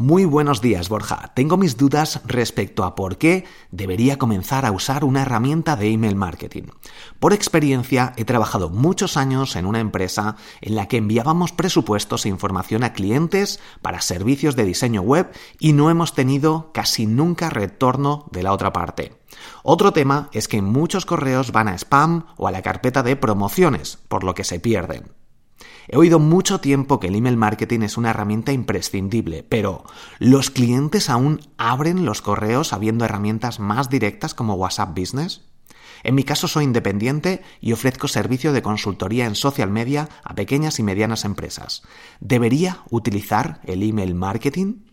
Muy buenos días, Borja. Tengo mis dudas respecto a por qué debería comenzar a usar una herramienta de email marketing. Por experiencia, he trabajado muchos años en una empresa en la que enviábamos presupuestos e información a clientes para servicios de diseño web y no hemos tenido casi nunca retorno de la otra parte. Otro tema es que muchos correos van a spam o a la carpeta de promociones, por lo que se pierden. He oído mucho tiempo que el email marketing es una herramienta imprescindible, pero ¿los clientes aún abren los correos habiendo herramientas más directas como WhatsApp Business? En mi caso soy independiente y ofrezco servicio de consultoría en social media a pequeñas y medianas empresas. ¿Debería utilizar el email marketing?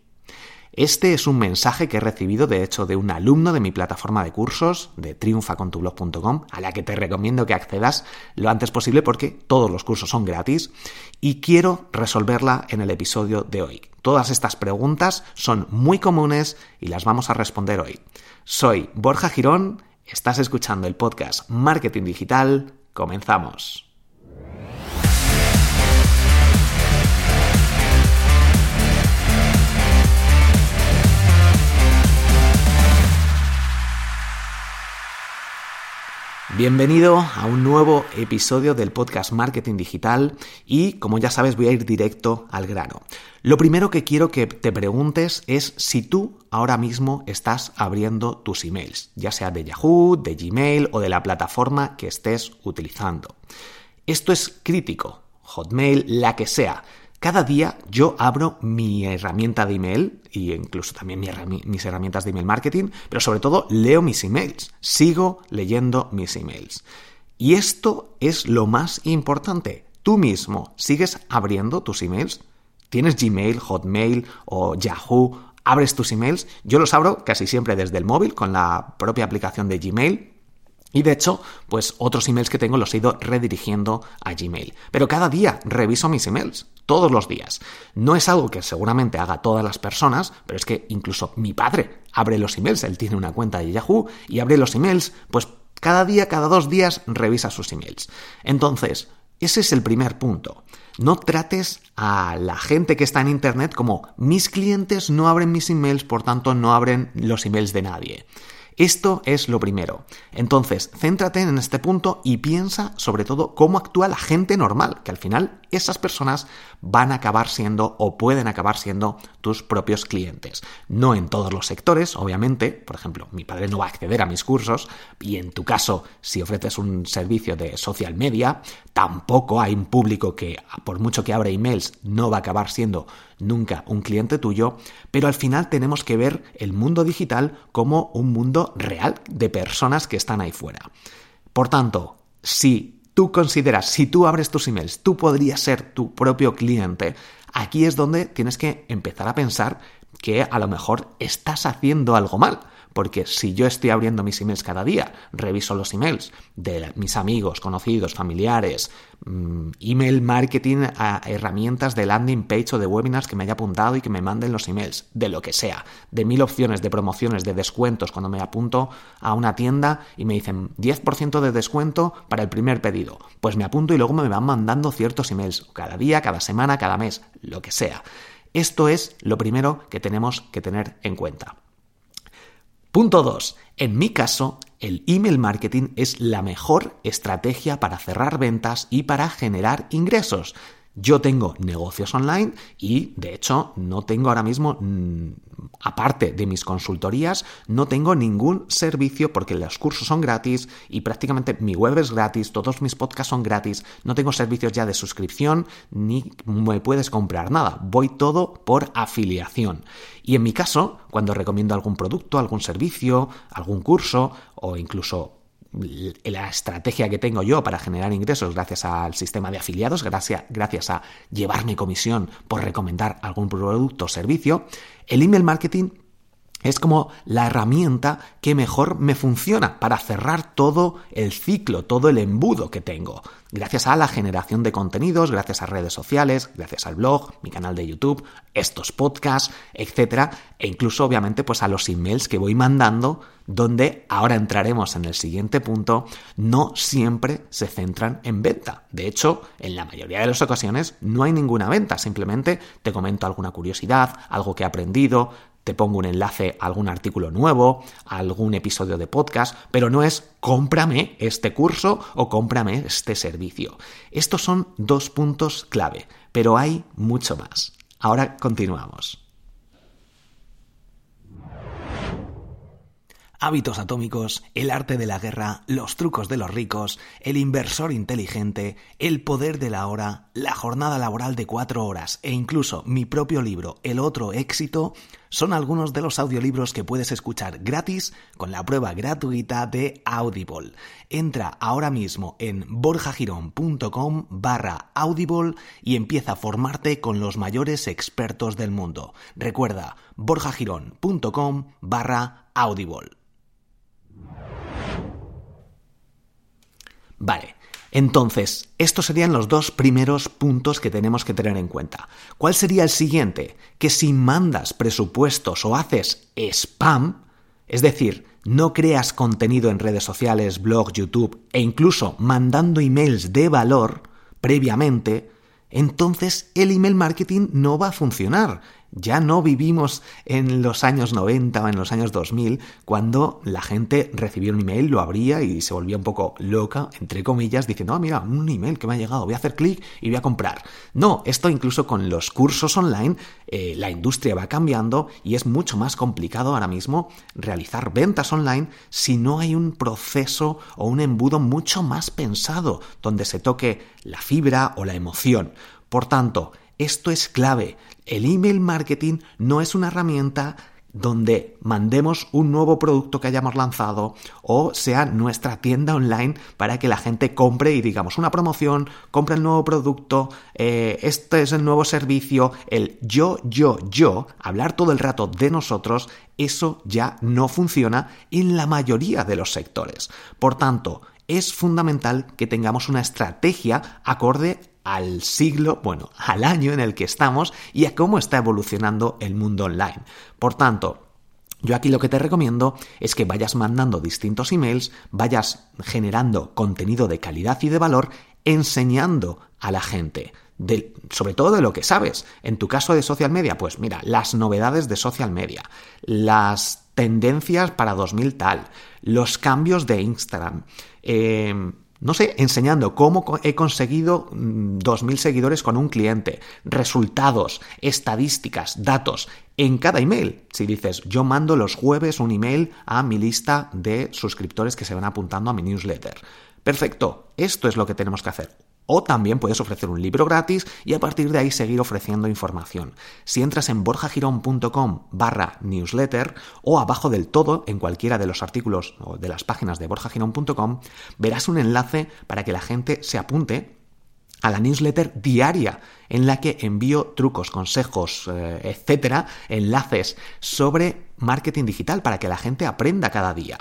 Este es un mensaje que he recibido de hecho de un alumno de mi plataforma de cursos de triunfacontublog.com a la que te recomiendo que accedas lo antes posible porque todos los cursos son gratis y quiero resolverla en el episodio de hoy. Todas estas preguntas son muy comunes y las vamos a responder hoy. Soy Borja Girón, estás escuchando el podcast Marketing Digital, comenzamos. Bienvenido a un nuevo episodio del podcast Marketing Digital y como ya sabes voy a ir directo al grano. Lo primero que quiero que te preguntes es si tú ahora mismo estás abriendo tus emails, ya sea de Yahoo, de Gmail o de la plataforma que estés utilizando. Esto es crítico, Hotmail, la que sea. Cada día yo abro mi herramienta de email y incluso también mis herramientas de email marketing, pero sobre todo leo mis emails, sigo leyendo mis emails. Y esto es lo más importante. Tú mismo sigues abriendo tus emails. ¿Tienes Gmail, Hotmail o Yahoo? ¿Abres tus emails? Yo los abro casi siempre desde el móvil con la propia aplicación de Gmail y de hecho, pues otros emails que tengo los he ido redirigiendo a Gmail. Pero cada día reviso mis emails, todos los días. No es algo que seguramente haga todas las personas, pero es que incluso mi padre abre los emails, él tiene una cuenta de Yahoo y abre los emails, pues cada día, cada dos días revisa sus emails. Entonces, ese es el primer punto. No trates a la gente que está en Internet como mis clientes no abren mis emails, por tanto no abren los emails de nadie. Esto es lo primero. Entonces, céntrate en este punto y piensa sobre todo cómo actúa la gente normal, que al final esas personas van a acabar siendo o pueden acabar siendo tus propios clientes. No en todos los sectores, obviamente. Por ejemplo, mi padre no va a acceder a mis cursos y en tu caso, si ofreces un servicio de social media, tampoco hay un público que, por mucho que abra emails, no va a acabar siendo nunca un cliente tuyo, pero al final tenemos que ver el mundo digital como un mundo real de personas que están ahí fuera. Por tanto, si tú consideras, si tú abres tus emails, tú podrías ser tu propio cliente, aquí es donde tienes que empezar a pensar que a lo mejor estás haciendo algo mal porque si yo estoy abriendo mis emails cada día, reviso los emails de mis amigos, conocidos, familiares, email marketing a herramientas de landing page o de webinars que me haya apuntado y que me manden los emails, de lo que sea, de mil opciones de promociones, de descuentos, cuando me apunto a una tienda y me dicen 10% de descuento para el primer pedido, pues me apunto y luego me van mandando ciertos emails, cada día, cada semana, cada mes, lo que sea. Esto es lo primero que tenemos que tener en cuenta. Punto 2. En mi caso, el email marketing es la mejor estrategia para cerrar ventas y para generar ingresos. Yo tengo negocios online y, de hecho, no tengo ahora mismo, mm, aparte de mis consultorías, no tengo ningún servicio porque los cursos son gratis y prácticamente mi web es gratis, todos mis podcasts son gratis, no tengo servicios ya de suscripción ni me puedes comprar nada, voy todo por afiliación. Y en mi caso, cuando recomiendo algún producto, algún servicio, algún curso o incluso la estrategia que tengo yo para generar ingresos gracias al sistema de afiliados, gracias, gracias a llevarme comisión por recomendar algún producto o servicio, el email marketing es como la herramienta que mejor me funciona para cerrar todo el ciclo, todo el embudo que tengo. Gracias a la generación de contenidos, gracias a redes sociales, gracias al blog, mi canal de YouTube, estos podcasts, etcétera, e incluso obviamente pues a los emails que voy mandando, donde ahora entraremos en el siguiente punto, no siempre se centran en venta. De hecho, en la mayoría de las ocasiones no hay ninguna venta, simplemente te comento alguna curiosidad, algo que he aprendido, te pongo un enlace a algún artículo nuevo, a algún episodio de podcast, pero no es cómprame este curso o cómprame este servicio. Estos son dos puntos clave, pero hay mucho más. Ahora continuamos. Hábitos atómicos, el arte de la guerra, los trucos de los ricos, el inversor inteligente, el poder de la hora, la jornada laboral de cuatro horas e incluso mi propio libro, El otro éxito, son algunos de los audiolibros que puedes escuchar gratis con la prueba gratuita de Audible. Entra ahora mismo en borjagirón.com barra Audible y empieza a formarte con los mayores expertos del mundo. Recuerda, borjagirón.com barra Audible. Vale, entonces, estos serían los dos primeros puntos que tenemos que tener en cuenta. ¿Cuál sería el siguiente? Que si mandas presupuestos o haces spam, es decir, no creas contenido en redes sociales, blog, YouTube e incluso mandando emails de valor previamente, entonces el email marketing no va a funcionar. Ya no vivimos en los años 90 o en los años 2000 cuando la gente recibía un email, lo abría y se volvía un poco loca, entre comillas, diciendo, ah, mira, un email que me ha llegado, voy a hacer clic y voy a comprar. No, esto incluso con los cursos online, eh, la industria va cambiando y es mucho más complicado ahora mismo realizar ventas online si no hay un proceso o un embudo mucho más pensado donde se toque la fibra o la emoción. Por tanto, esto es clave. El email marketing no es una herramienta donde mandemos un nuevo producto que hayamos lanzado o sea nuestra tienda online para que la gente compre y digamos una promoción, compre el nuevo producto, eh, este es el nuevo servicio, el yo, yo, yo, hablar todo el rato de nosotros, eso ya no funciona en la mayoría de los sectores. Por tanto, es fundamental que tengamos una estrategia acorde al siglo, bueno, al año en el que estamos y a cómo está evolucionando el mundo online. Por tanto, yo aquí lo que te recomiendo es que vayas mandando distintos emails, vayas generando contenido de calidad y de valor, enseñando a la gente. sobre todo de lo que sabes. En tu caso de social media, pues mira, las novedades de social media, las tendencias para 2000 tal, los cambios de Instagram, eh, no sé, enseñando cómo he conseguido 2.000 mm, seguidores con un cliente, resultados, estadísticas, datos, en cada email. Si dices, yo mando los jueves un email a mi lista de suscriptores que se van apuntando a mi newsletter. Perfecto, esto es lo que tenemos que hacer. O también puedes ofrecer un libro gratis y a partir de ahí seguir ofreciendo información. Si entras en borjagirón.com barra newsletter o abajo del todo en cualquiera de los artículos o de las páginas de borjagirón.com, verás un enlace para que la gente se apunte a la newsletter diaria en la que envío trucos, consejos, eh, etcétera, enlaces sobre marketing digital para que la gente aprenda cada día.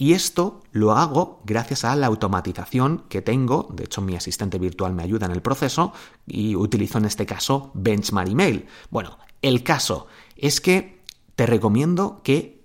Y esto lo hago gracias a la automatización que tengo, de hecho mi asistente virtual me ayuda en el proceso y utilizo en este caso Benchmark Email. Bueno, el caso es que te recomiendo que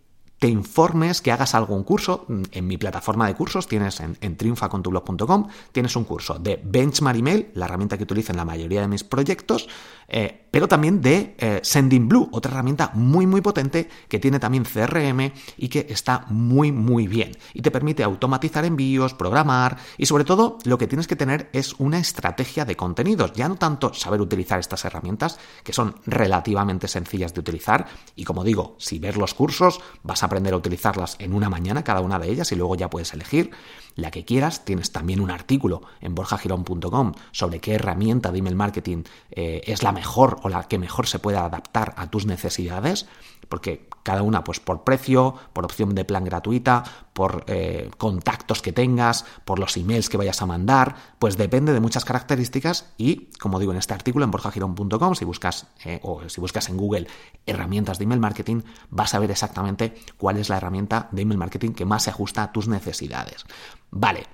te informes, que hagas algún curso. En mi plataforma de cursos tienes en, en triunfacontublog.com, tienes un curso de Benchmark Email, la herramienta que utilizo en la mayoría de mis proyectos, eh, pero también de eh, Sending Blue, otra herramienta muy muy potente que tiene también CRM y que está muy muy bien. Y te permite automatizar envíos, programar y sobre todo lo que tienes que tener es una estrategia de contenidos, ya no tanto saber utilizar estas herramientas que son relativamente sencillas de utilizar. Y como digo, si ves los cursos vas a aprender a utilizarlas en una mañana cada una de ellas y luego ya puedes elegir la que quieras. Tienes también un artículo en borjagirón.com sobre qué herramienta de email marketing eh, es la mejor o la que mejor se puede adaptar a tus necesidades, porque cada una pues por precio, por opción de plan gratuita, por eh, contactos que tengas, por los emails que vayas a mandar, pues depende de muchas características y, como digo en este artículo en borjagirón.com, si buscas eh, o si buscas en Google herramientas de email marketing, vas a ver exactamente cuál es la herramienta de email marketing que más se ajusta a tus necesidades. Vale,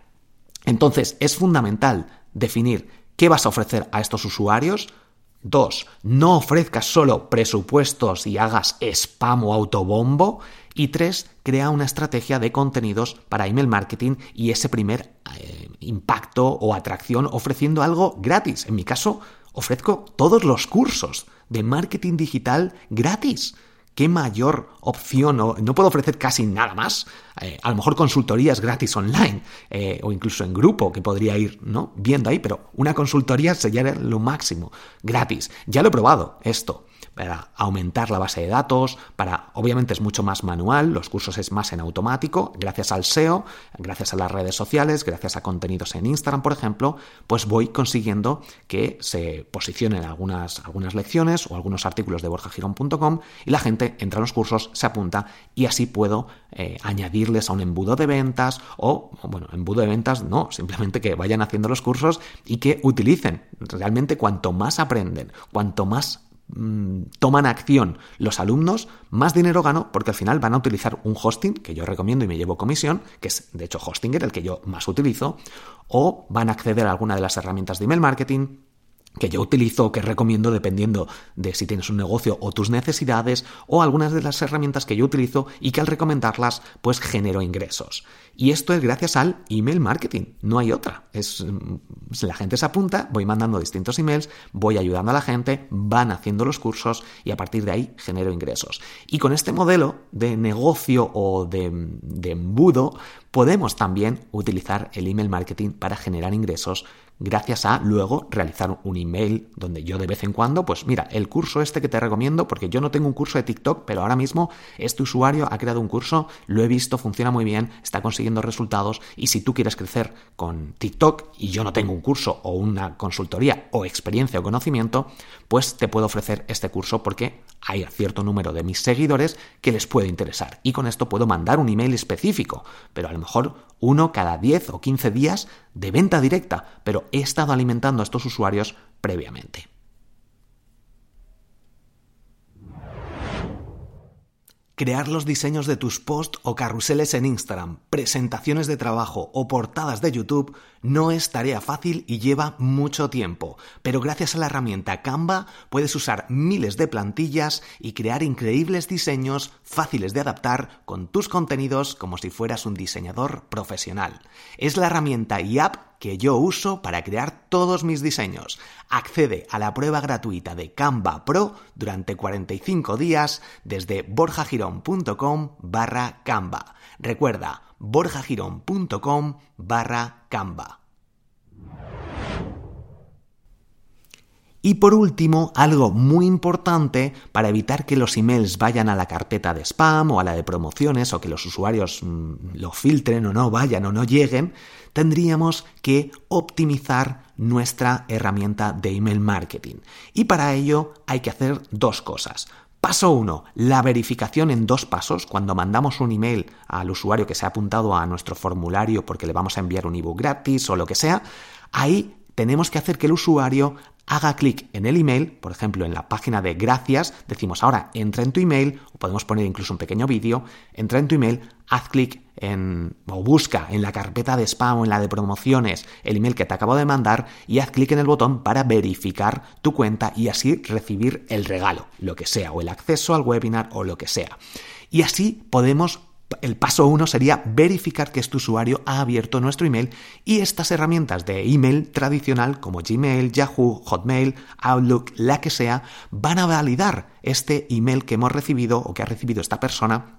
entonces es fundamental definir qué vas a ofrecer a estos usuarios, Dos, no ofrezcas solo presupuestos y hagas spam o autobombo. Y tres, crea una estrategia de contenidos para email marketing y ese primer eh, impacto o atracción ofreciendo algo gratis. En mi caso, ofrezco todos los cursos de marketing digital gratis. ¿Qué mayor opción? No, no puedo ofrecer casi nada más. Eh, a lo mejor consultorías gratis online eh, o incluso en grupo que podría ir ¿no? viendo ahí, pero una consultoría sería lo máximo, gratis. Ya lo he probado esto para aumentar la base de datos, para, obviamente es mucho más manual, los cursos es más en automático, gracias al SEO, gracias a las redes sociales, gracias a contenidos en Instagram, por ejemplo, pues voy consiguiendo que se posicionen algunas, algunas lecciones o algunos artículos de borjagirón.com y la gente entra a los cursos, se apunta y así puedo eh, añadirles a un embudo de ventas o, bueno, embudo de ventas no, simplemente que vayan haciendo los cursos y que utilicen. Realmente cuanto más aprenden, cuanto más Mm, toman acción los alumnos, más dinero gano porque al final van a utilizar un hosting que yo recomiendo y me llevo comisión, que es de hecho Hostinger el que yo más utilizo, o van a acceder a alguna de las herramientas de email marketing, que yo utilizo que recomiendo dependiendo de si tienes un negocio o tus necesidades o algunas de las herramientas que yo utilizo y que al recomendarlas pues genero ingresos. Y esto es gracias al email marketing, no hay otra. Es mm, la gente se apunta, voy mandando distintos emails, voy ayudando a la gente, van haciendo los cursos y a partir de ahí genero ingresos. Y con este modelo de negocio o de, de embudo podemos también utilizar el email marketing para generar ingresos gracias a luego realizar un email donde yo de vez en cuando, pues mira, el curso este que te recomiendo, porque yo no tengo un curso de TikTok, pero ahora mismo este usuario ha creado un curso, lo he visto, funciona muy bien, está consiguiendo resultados y si tú quieres crecer con TikTok y yo no tengo un curso o una consultoría o experiencia o conocimiento, pues te puedo ofrecer este curso porque hay cierto número de mis seguidores que les puede interesar y con esto puedo mandar un email específico, pero a lo mejor uno cada 10 o 15 días de venta directa, pero he estado alimentando a estos usuarios previamente. crear los diseños de tus posts o carruseles en Instagram, presentaciones de trabajo o portadas de YouTube no es tarea fácil y lleva mucho tiempo, pero gracias a la herramienta Canva puedes usar miles de plantillas y crear increíbles diseños fáciles de adaptar con tus contenidos como si fueras un diseñador profesional. Es la herramienta y app que yo uso para crear todos mis diseños. Accede a la prueba gratuita de Canva Pro durante 45 días desde borjagirón.com barra Canva. Recuerda, borjagirón.com. Y por último, algo muy importante para evitar que los emails vayan a la carpeta de spam o a la de promociones o que los usuarios mm, lo filtren o no vayan o no lleguen, tendríamos que optimizar nuestra herramienta de email marketing. Y para ello hay que hacer dos cosas. Paso 1. La verificación en dos pasos. Cuando mandamos un email al usuario que se ha apuntado a nuestro formulario porque le vamos a enviar un ebook gratis o lo que sea, ahí tenemos que hacer que el usuario haga clic en el email, por ejemplo en la página de gracias, decimos ahora entra en tu email, o podemos poner incluso un pequeño vídeo, entra en tu email, haz clic en o busca en la carpeta de spam o en la de promociones el email que te acabo de mandar y haz clic en el botón para verificar tu cuenta y así recibir el regalo, lo que sea, o el acceso al webinar o lo que sea. Y así podemos el paso uno sería verificar que este usuario ha abierto nuestro email y estas herramientas de email tradicional como Gmail, Yahoo, Hotmail, Outlook, la que sea, van a validar este email que hemos recibido o que ha recibido esta persona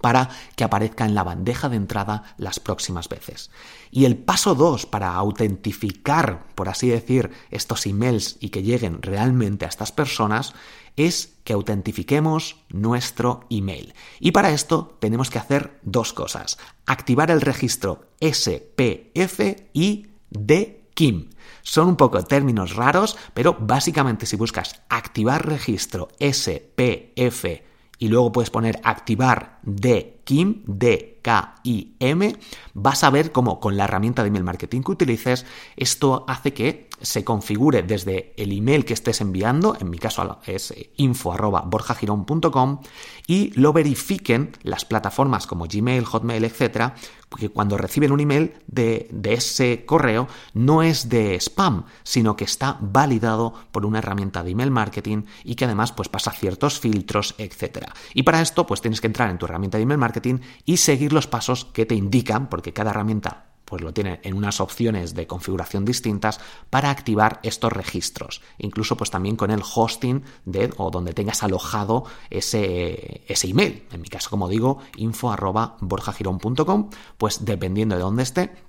para que aparezca en la bandeja de entrada las próximas veces. Y el paso 2 para autentificar, por así decir, estos emails y que lleguen realmente a estas personas es que autentifiquemos nuestro email. Y para esto tenemos que hacer dos cosas. Activar el registro SPF y DKIM. Son un poco términos raros, pero básicamente si buscas activar registro SPF y luego puedes poner activar de Kim, D, K, I, M, vas a ver cómo con la herramienta de email marketing que utilices, esto hace que se configure desde el email que estés enviando, en mi caso es info.borjagirón.com, y lo verifiquen las plataformas como Gmail, Hotmail, etcétera, porque cuando reciben un email de, de, ese correo no es de spam, sino que está validado por una herramienta de email marketing y que además pues pasa ciertos filtros, etcétera. Y para esto pues tienes que entrar en tu herramienta de email marketing y seguir los pasos que te indican, porque cada herramienta pues lo tiene en unas opciones de configuración distintas para activar estos registros. Incluso pues también con el hosting de o donde tengas alojado ese, ese email. En mi caso, como digo, info arroba pues dependiendo de dónde esté,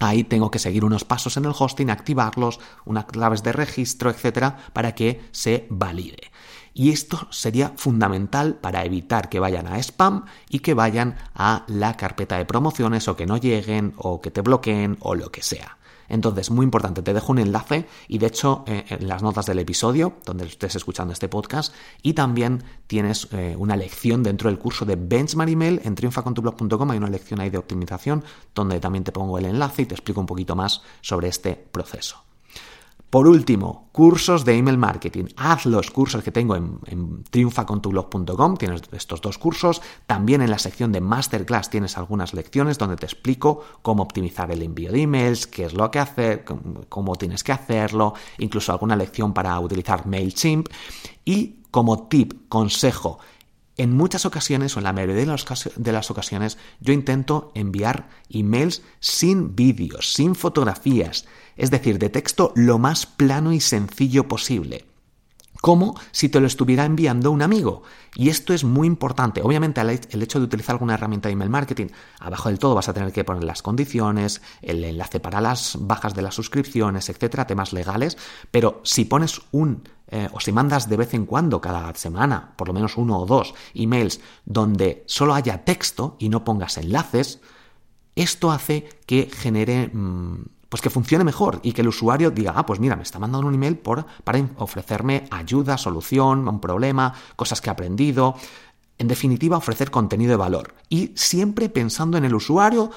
Ahí tengo que seguir unos pasos en el hosting, activarlos, unas claves de registro, etcétera, para que se valide. Y esto sería fundamental para evitar que vayan a spam y que vayan a la carpeta de promociones o que no lleguen o que te bloqueen o lo que sea. Entonces, muy importante, te dejo un enlace y de hecho eh, en las notas del episodio, donde estés escuchando este podcast, y también tienes eh, una lección dentro del curso de Benchmark Email en triunfacontublog.com, hay una lección ahí de optimización donde también te pongo el enlace y te explico un poquito más sobre este proceso. Por último, cursos de email marketing. Haz los cursos que tengo en, triunfacontublog.com, tienes estos dos cursos. También en la sección de masterclass tienes algunas lecciones donde te explico cómo optimizar el envío de emails, qué es lo que hacer, cómo tienes que hacerlo, incluso alguna lección para utilizar MailChimp. Y como tip, consejo, en muchas ocasiones, o en la mayoría de las, ocasiones, yo intento enviar emails sin vídeos, sin fotografías, es decir, de texto lo más plano y sencillo posible como si te lo estuviera enviando un amigo. Y esto es muy importante. Obviamente el hecho de utilizar alguna herramienta de email marketing, abajo del todo vas a tener que poner las condiciones, el enlace para las bajas de las suscripciones, etcétera, temas legales, pero si pones un eh, o si mandas de vez en cuando, cada semana, por lo menos uno o dos emails donde solo haya texto y no pongas enlaces, esto hace que genere mm, pues que funcione mejor y que el usuario diga, ah, pues mira, me está mandando un email por, para ofrecerme ayuda, solución, un problema, cosas que he aprendido. En definitiva, ofrecer contenido de valor y siempre pensando en el usuario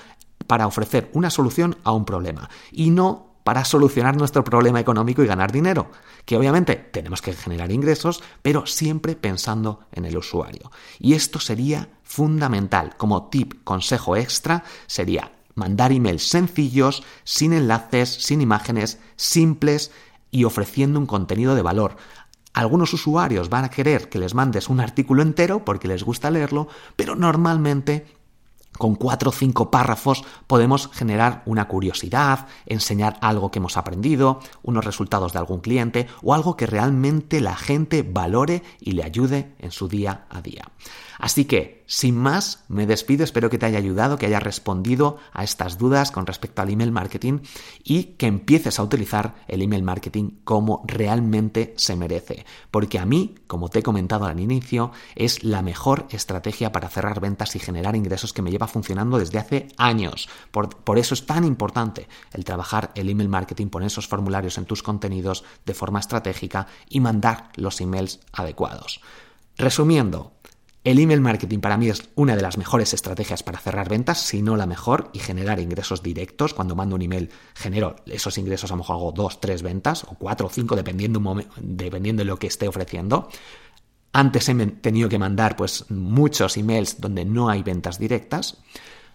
para ofrecer una solución a un problema y no para solucionar nuestro problema económico y ganar dinero, que obviamente tenemos que generar ingresos, pero siempre pensando en el usuario. Y esto sería fundamental. Como tip, consejo extra, sería mandar emails sencillos, sin enlaces, sin imágenes, simples y ofreciendo un contenido de valor. Algunos usuarios van a querer que les mandes un artículo entero porque les gusta leerlo, pero normalmente con cuatro o cinco párrafos podemos generar una curiosidad, enseñar algo que hemos aprendido, unos resultados de algún cliente o algo que realmente la gente valore y le ayude en su día a día. Así que, sin más, me despido, espero que te haya ayudado, que haya respondido a estas dudas con respecto al email marketing y que empieces a utilizar el email marketing como realmente se merece. Porque a mí, como te he comentado al inicio, es la mejor estrategia para cerrar ventas y generar ingresos que me lleva funcionando desde hace años. Por, por eso es tan importante el trabajar el email marketing, poner esos formularios en tus contenidos de forma estratégica y mandar los emails adecuados. Resumiendo, el email marketing para mí es una de las mejores estrategias para cerrar ventas, si no la mejor, y generar ingresos directos. Cuando mando un email, genero esos ingresos, a lo mejor hago dos, tres ventas, o cuatro o cinco, dependiendo, dependiendo de lo que esté ofreciendo. Antes he tenido que mandar pues, muchos emails donde no hay ventas directas.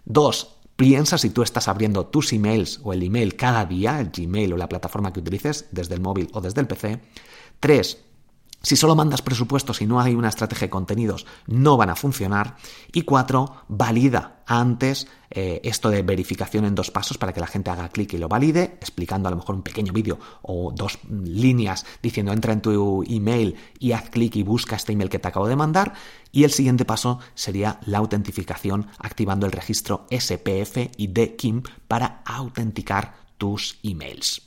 Dos, piensa si tú estás abriendo tus emails o el email cada día, el Gmail o la plataforma que utilices, desde el móvil o desde el PC. Tres, si solo mandas presupuestos y no hay una estrategia de contenidos, no van a funcionar. Y cuatro, valida antes eh, esto de verificación en dos pasos para que la gente haga clic y lo valide, explicando a lo mejor un pequeño vídeo o dos líneas diciendo entra en tu email y haz clic y busca este email que te acabo de mandar. Y el siguiente paso sería la autentificación activando el registro SPF y DKIM para autenticar tus emails.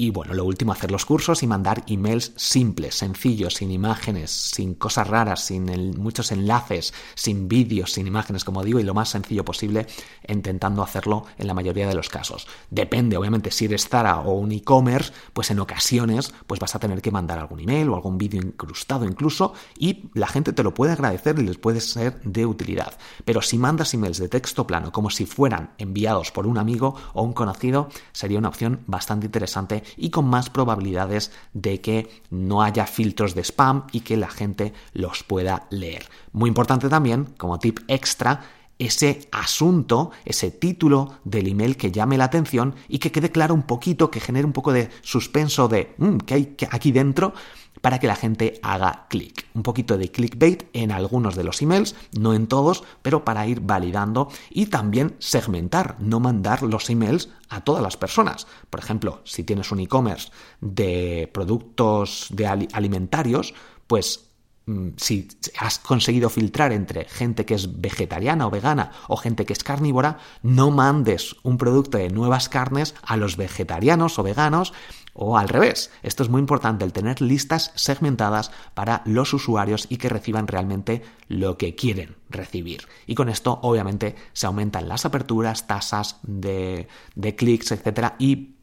Y bueno, lo último, hacer los cursos y mandar emails simples, sencillos, sin imágenes, sin cosas raras, sin muchos enlaces, sin vídeos, sin imágenes, como digo, y lo más sencillo posible, intentando hacerlo en la mayoría de los casos. Depende, obviamente, si eres Zara o un e-commerce, pues en ocasiones pues vas a tener que mandar algún email o algún vídeo incrustado incluso, y la gente te lo puede agradecer y les puede ser de utilidad. Pero si mandas emails de texto plano como si fueran enviados por un amigo o un conocido, sería una opción bastante interesante y con más probabilidades de que no haya filtros de spam y que la gente los pueda leer. Muy importante también, como tip extra, ese asunto, ese título del email que llame la atención y que quede claro un poquito, que genere un poco de suspenso de mm, ¿qué hay aquí dentro? Para que la gente haga clic. Un poquito de clickbait en algunos de los emails, no en todos, pero para ir validando y también segmentar, no mandar los emails a todas las personas. Por ejemplo, si tienes un e-commerce de productos de alimentarios, pues Mm, si has conseguido filtrar entre gente que es vegetariana o vegana o gente que es carnívora, no mandes un producto de nuevas carnes a los vegetarianos o veganos o al revés. Esto es muy importante, el tener listas segmentadas para los usuarios y que reciban realmente lo que quieren recibir. Y con esto, obviamente, se aumentan las aperturas, tasas de, de clics, etcétera, y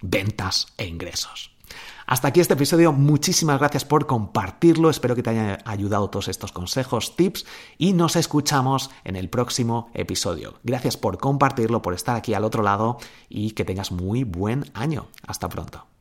ventas e ingresos. Hasta aquí este episodio, muchísimas gracias por compartirlo, espero que te hayan ayudado todos estos consejos, tips y nos escuchamos en el próximo episodio. Gracias por compartirlo, por estar aquí al otro lado y que tengas muy buen año. Hasta pronto.